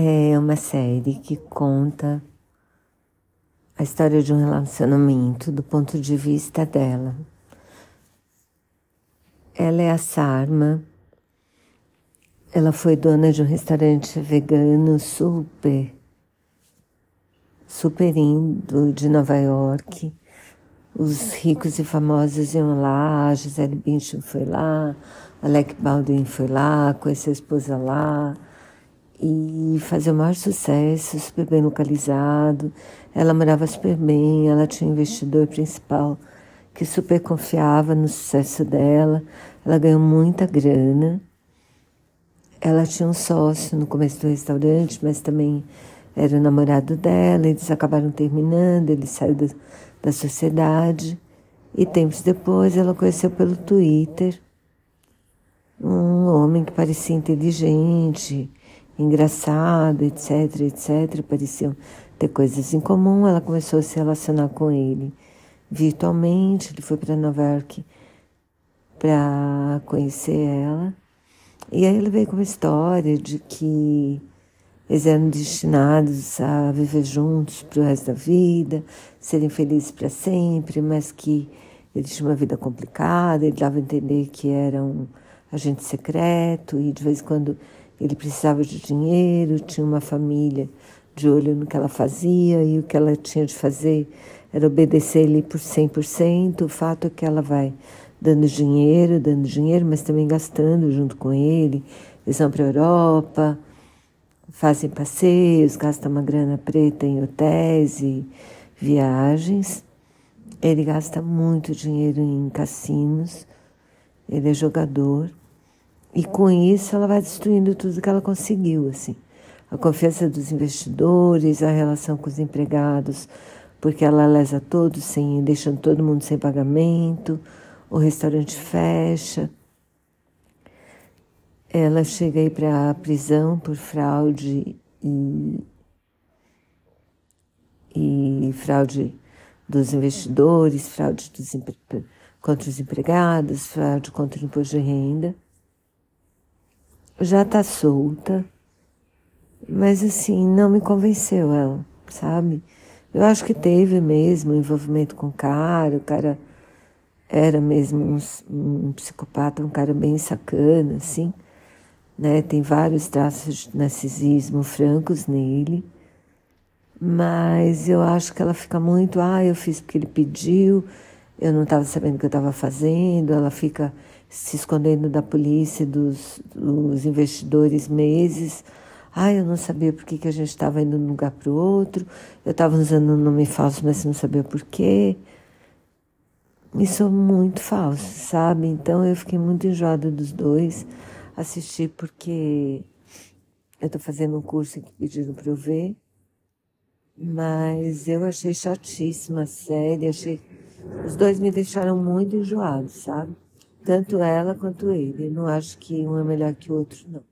é uma série que conta a história de um relacionamento do ponto de vista dela. Ela é a Sarma. Ela foi dona de um restaurante vegano super, super indo de Nova York. Os ricos e famosos iam lá, Gisele Bündchen foi lá, Alec Baldwin foi lá, conheceu a esposa lá e fazia o maior sucesso, super bem localizado. Ela morava super bem, ela tinha um investidor principal que super confiava no sucesso dela. Ela ganhou muita grana. Ela tinha um sócio no começo do restaurante, mas também era o namorado dela. Eles acabaram terminando, ele saiu da, da sociedade. E tempos depois ela conheceu pelo Twitter um homem que parecia inteligente, engraçado, etc, etc, pareciam ter coisas em comum. Ela começou a se relacionar com ele virtualmente. Ele foi para Nova York para conhecer ela. E aí ele veio com uma história de que eles eram destinados a viver juntos para o resto da vida, serem felizes para sempre, mas que ele tinha uma vida complicada, ele dava a entender que era um agente secreto e de vez em quando ele precisava de dinheiro, tinha uma família de olho no que ela fazia e o que ela tinha de fazer era obedecer ele por 100%. O fato é que ela vai dando dinheiro, dando dinheiro, mas também gastando junto com ele. Eles vão para a Europa, fazem passeios, gastam uma grana preta em hotéis e viagens. Ele gasta muito dinheiro em cassinos, ele é jogador. E com isso ela vai destruindo tudo que ela conseguiu, assim. A confiança dos investidores, a relação com os empregados, porque ela lesa todos sem, deixando todo mundo sem pagamento, o restaurante fecha. Ela chega aí para a prisão por fraude e, e fraude dos investidores, fraude dos, contra os empregados, fraude contra o imposto de renda já tá solta, mas assim, não me convenceu ela, sabe? Eu acho que teve mesmo envolvimento com o cara, o cara era mesmo um, um psicopata, um cara bem sacana, assim, né? Tem vários traços de narcisismo francos nele, mas eu acho que ela fica muito, ah, eu fiz porque ele pediu, eu não estava sabendo o que eu estava fazendo, ela fica se escondendo da polícia, dos, dos investidores meses. Ai, eu não sabia por que, que a gente estava indo de um lugar para o outro. Eu estava usando um nome falso, mas não sabia por quê. Isso é muito falso, sabe? Então eu fiquei muito enjoada dos dois. Assisti porque eu estou fazendo um curso que pediram para eu ver. Mas eu achei chatíssima a série. Achei... Os dois me deixaram muito enjoados, sabe? Tanto ela quanto ele. Não acho que um é melhor que o outro, não.